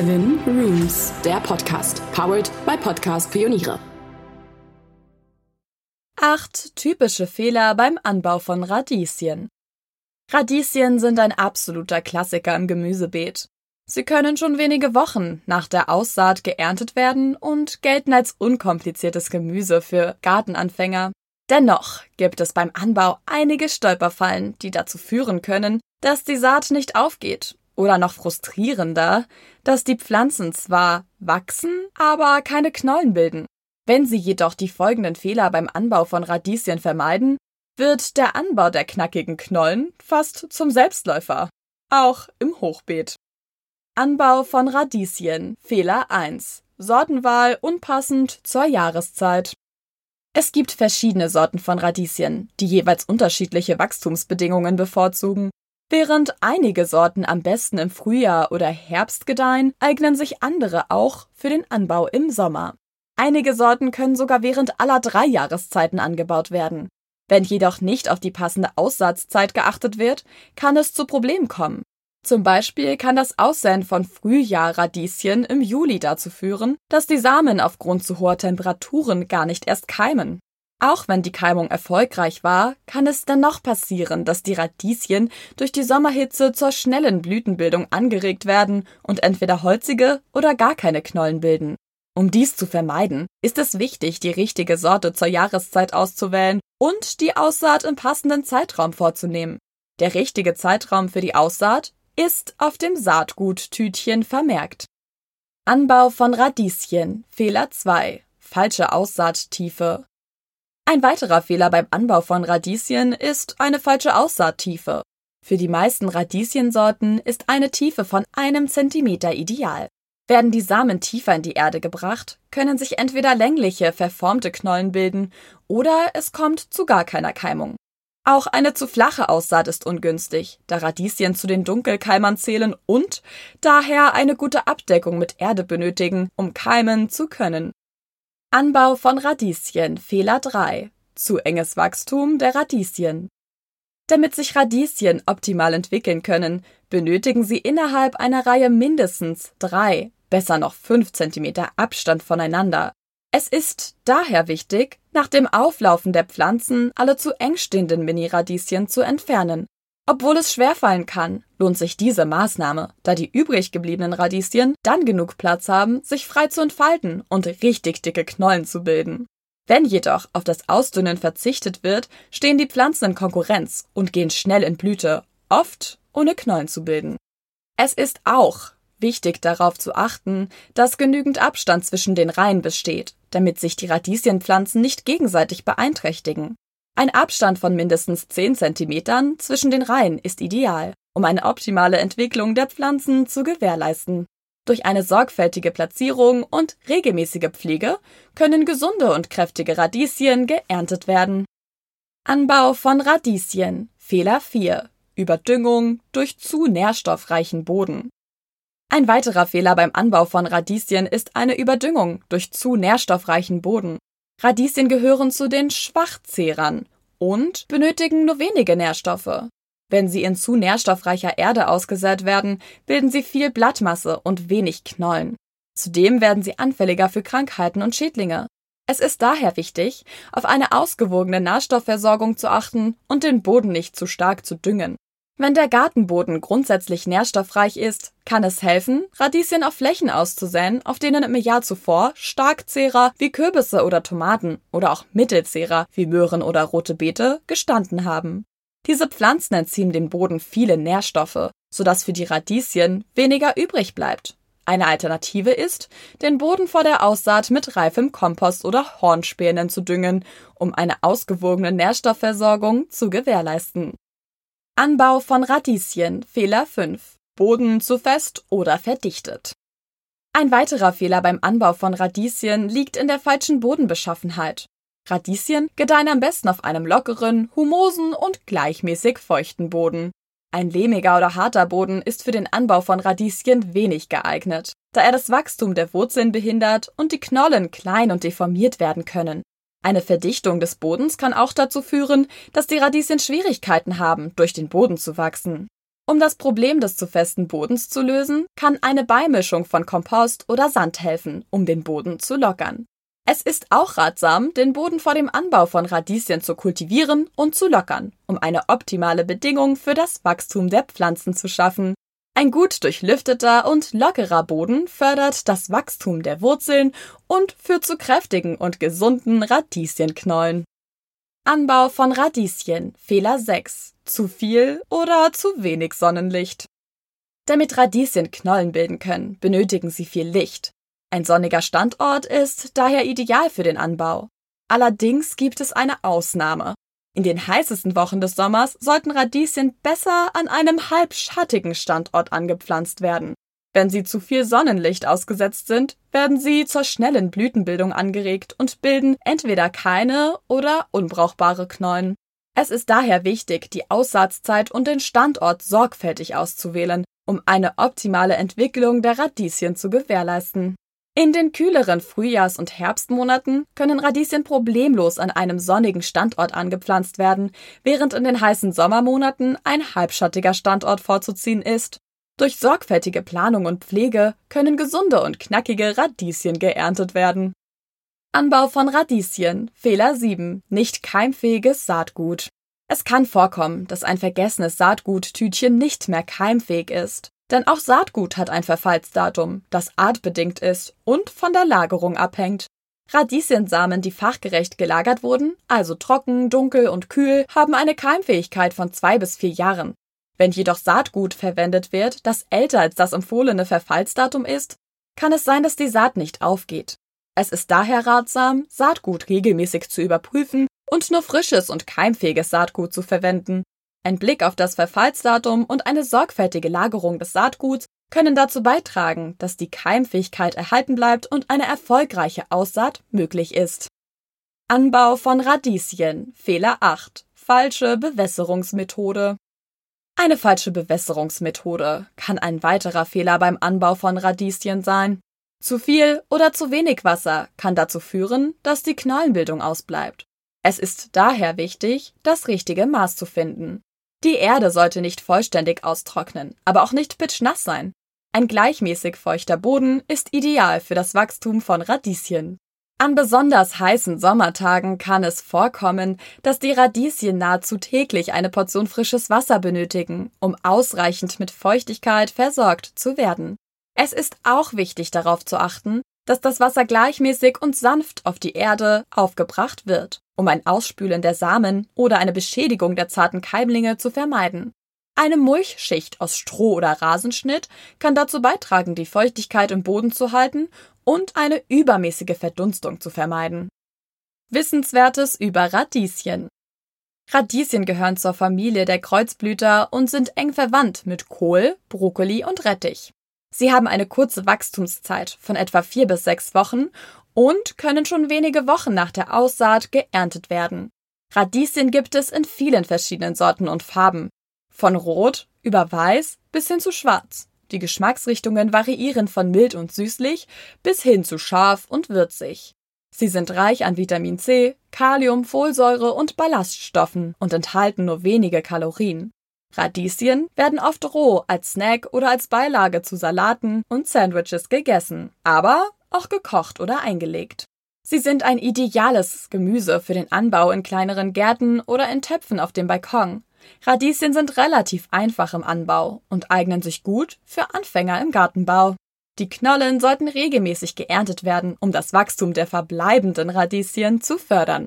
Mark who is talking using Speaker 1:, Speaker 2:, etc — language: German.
Speaker 1: Seven Rooms, der Podcast, powered by Podcast Pioniere.
Speaker 2: Acht typische Fehler beim Anbau von Radieschen. Radieschen sind ein absoluter Klassiker im Gemüsebeet. Sie können schon wenige Wochen nach der Aussaat geerntet werden und gelten als unkompliziertes Gemüse für Gartenanfänger. Dennoch gibt es beim Anbau einige Stolperfallen, die dazu führen können, dass die Saat nicht aufgeht. Oder noch frustrierender, dass die Pflanzen zwar wachsen, aber keine Knollen bilden. Wenn Sie jedoch die folgenden Fehler beim Anbau von Radieschen vermeiden, wird der Anbau der knackigen Knollen fast zum Selbstläufer. Auch im Hochbeet. Anbau von Radieschen. Fehler 1. Sortenwahl unpassend zur Jahreszeit. Es gibt verschiedene Sorten von Radieschen, die jeweils unterschiedliche Wachstumsbedingungen bevorzugen. Während einige Sorten am besten im Frühjahr oder Herbst gedeihen, eignen sich andere auch für den Anbau im Sommer. Einige Sorten können sogar während aller drei Jahreszeiten angebaut werden. Wenn jedoch nicht auf die passende Aussatzzeit geachtet wird, kann es zu Problemen kommen. Zum Beispiel kann das Aussäen von Frühjahrradieschen im Juli dazu führen, dass die Samen aufgrund zu hoher Temperaturen gar nicht erst keimen. Auch wenn die Keimung erfolgreich war, kann es dennoch passieren, dass die Radieschen durch die Sommerhitze zur schnellen Blütenbildung angeregt werden und entweder holzige oder gar keine Knollen bilden. Um dies zu vermeiden, ist es wichtig, die richtige Sorte zur Jahreszeit auszuwählen und die Aussaat im passenden Zeitraum vorzunehmen. Der richtige Zeitraum für die Aussaat ist auf dem Saatguttütchen vermerkt. Anbau von Radieschen. Fehler 2. Falsche Aussaattiefe. Ein weiterer Fehler beim Anbau von Radieschen ist eine falsche Aussaattiefe. Für die meisten Radieschensorten ist eine Tiefe von einem Zentimeter ideal. Werden die Samen tiefer in die Erde gebracht, können sich entweder längliche, verformte Knollen bilden oder es kommt zu gar keiner Keimung. Auch eine zu flache Aussaat ist ungünstig, da Radieschen zu den Dunkelkeimern zählen und daher eine gute Abdeckung mit Erde benötigen, um keimen zu können. Anbau von Radieschen Fehler 3 Zu enges Wachstum der Radieschen. Damit sich Radieschen optimal entwickeln können, benötigen sie innerhalb einer Reihe mindestens drei, besser noch fünf Zentimeter Abstand voneinander. Es ist daher wichtig, nach dem Auflaufen der Pflanzen alle zu eng stehenden Mini-Radieschen zu entfernen, obwohl es schwerfallen kann, lohnt sich diese Maßnahme, da die übrig gebliebenen Radieschen dann genug Platz haben, sich frei zu entfalten und richtig dicke Knollen zu bilden. Wenn jedoch auf das Ausdünnen verzichtet wird, stehen die Pflanzen in Konkurrenz und gehen schnell in Blüte, oft ohne Knollen zu bilden. Es ist auch wichtig darauf zu achten, dass genügend Abstand zwischen den Reihen besteht, damit sich die Radieschenpflanzen nicht gegenseitig beeinträchtigen. Ein Abstand von mindestens 10 cm zwischen den Reihen ist ideal, um eine optimale Entwicklung der Pflanzen zu gewährleisten. Durch eine sorgfältige Platzierung und regelmäßige Pflege können gesunde und kräftige Radieschen geerntet werden. Anbau von Radieschen. Fehler 4. Überdüngung durch zu nährstoffreichen Boden. Ein weiterer Fehler beim Anbau von Radieschen ist eine Überdüngung durch zu nährstoffreichen Boden. Radieschen gehören zu den Schwachzehrern und benötigen nur wenige Nährstoffe. Wenn sie in zu nährstoffreicher Erde ausgesät werden, bilden sie viel Blattmasse und wenig Knollen. Zudem werden sie anfälliger für Krankheiten und Schädlinge. Es ist daher wichtig, auf eine ausgewogene Nährstoffversorgung zu achten und den Boden nicht zu stark zu düngen. Wenn der Gartenboden grundsätzlich nährstoffreich ist, kann es helfen, Radieschen auf Flächen auszusäen, auf denen im Jahr zuvor Starkzehrer wie Kürbisse oder Tomaten oder auch Mittelzehrer wie Möhren oder rote Beete gestanden haben. Diese Pflanzen entziehen dem Boden viele Nährstoffe, sodass für die Radieschen weniger übrig bleibt. Eine Alternative ist, den Boden vor der Aussaat mit reifem Kompost oder Hornspänen zu düngen, um eine ausgewogene Nährstoffversorgung zu gewährleisten. Anbau von Radieschen. Fehler 5. Boden zu fest oder verdichtet. Ein weiterer Fehler beim Anbau von Radieschen liegt in der falschen Bodenbeschaffenheit. Radieschen gedeihen am besten auf einem lockeren, humosen und gleichmäßig feuchten Boden. Ein lehmiger oder harter Boden ist für den Anbau von Radieschen wenig geeignet, da er das Wachstum der Wurzeln behindert und die Knollen klein und deformiert werden können. Eine Verdichtung des Bodens kann auch dazu führen, dass die Radieschen Schwierigkeiten haben, durch den Boden zu wachsen. Um das Problem des zu festen Bodens zu lösen, kann eine Beimischung von Kompost oder Sand helfen, um den Boden zu lockern. Es ist auch ratsam, den Boden vor dem Anbau von Radieschen zu kultivieren und zu lockern, um eine optimale Bedingung für das Wachstum der Pflanzen zu schaffen. Ein gut durchlüfteter und lockerer Boden fördert das Wachstum der Wurzeln und führt zu kräftigen und gesunden Radieschenknollen. Anbau von Radieschen Fehler 6 zu viel oder zu wenig Sonnenlicht. Damit Radieschen Knollen bilden können, benötigen sie viel Licht. Ein sonniger Standort ist daher ideal für den Anbau. Allerdings gibt es eine Ausnahme. In den heißesten Wochen des Sommers sollten Radieschen besser an einem halbschattigen Standort angepflanzt werden. Wenn sie zu viel Sonnenlicht ausgesetzt sind, werden sie zur schnellen Blütenbildung angeregt und bilden entweder keine oder unbrauchbare Knollen. Es ist daher wichtig, die Aussaatzeit und den Standort sorgfältig auszuwählen, um eine optimale Entwicklung der Radieschen zu gewährleisten. In den kühleren Frühjahrs- und Herbstmonaten können Radieschen problemlos an einem sonnigen Standort angepflanzt werden, während in den heißen Sommermonaten ein halbschattiger Standort vorzuziehen ist. Durch sorgfältige Planung und Pflege können gesunde und knackige Radieschen geerntet werden. Anbau von Radieschen. Fehler 7. Nicht keimfähiges Saatgut. Es kann vorkommen, dass ein vergessenes Saatguttütchen nicht mehr keimfähig ist. Denn auch Saatgut hat ein Verfallsdatum, das artbedingt ist und von der Lagerung abhängt. Radieschensamen, die fachgerecht gelagert wurden, also trocken, dunkel und kühl, haben eine Keimfähigkeit von zwei bis vier Jahren. Wenn jedoch Saatgut verwendet wird, das älter als das empfohlene Verfallsdatum ist, kann es sein, dass die Saat nicht aufgeht. Es ist daher ratsam, Saatgut regelmäßig zu überprüfen und nur frisches und keimfähiges Saatgut zu verwenden. Ein Blick auf das Verfallsdatum und eine sorgfältige Lagerung des Saatguts können dazu beitragen, dass die Keimfähigkeit erhalten bleibt und eine erfolgreiche Aussaat möglich ist. Anbau von Radieschen. Fehler 8. Falsche Bewässerungsmethode. Eine falsche Bewässerungsmethode kann ein weiterer Fehler beim Anbau von Radieschen sein. Zu viel oder zu wenig Wasser kann dazu führen, dass die Knollenbildung ausbleibt. Es ist daher wichtig, das richtige Maß zu finden. Die Erde sollte nicht vollständig austrocknen, aber auch nicht pitschnass sein. Ein gleichmäßig feuchter Boden ist ideal für das Wachstum von Radieschen. An besonders heißen Sommertagen kann es vorkommen, dass die Radieschen nahezu täglich eine Portion frisches Wasser benötigen, um ausreichend mit Feuchtigkeit versorgt zu werden. Es ist auch wichtig darauf zu achten, dass das Wasser gleichmäßig und sanft auf die Erde aufgebracht wird, um ein Ausspülen der Samen oder eine Beschädigung der zarten Keimlinge zu vermeiden. Eine Mulchschicht aus Stroh oder Rasenschnitt kann dazu beitragen, die Feuchtigkeit im Boden zu halten und eine übermäßige Verdunstung zu vermeiden. Wissenswertes über Radieschen. Radieschen gehören zur Familie der Kreuzblüter und sind eng verwandt mit Kohl, Brokkoli und Rettich. Sie haben eine kurze Wachstumszeit von etwa vier bis sechs Wochen und können schon wenige Wochen nach der Aussaat geerntet werden. Radieschen gibt es in vielen verschiedenen Sorten und Farben. Von rot über weiß bis hin zu schwarz. Die Geschmacksrichtungen variieren von mild und süßlich bis hin zu scharf und würzig. Sie sind reich an Vitamin C, Kalium, Folsäure und Ballaststoffen und enthalten nur wenige Kalorien. Radieschen werden oft roh als Snack oder als Beilage zu Salaten und Sandwiches gegessen, aber auch gekocht oder eingelegt. Sie sind ein ideales Gemüse für den Anbau in kleineren Gärten oder in Töpfen auf dem Balkon. Radieschen sind relativ einfach im Anbau und eignen sich gut für Anfänger im Gartenbau. Die Knollen sollten regelmäßig geerntet werden, um das Wachstum der verbleibenden Radieschen zu fördern.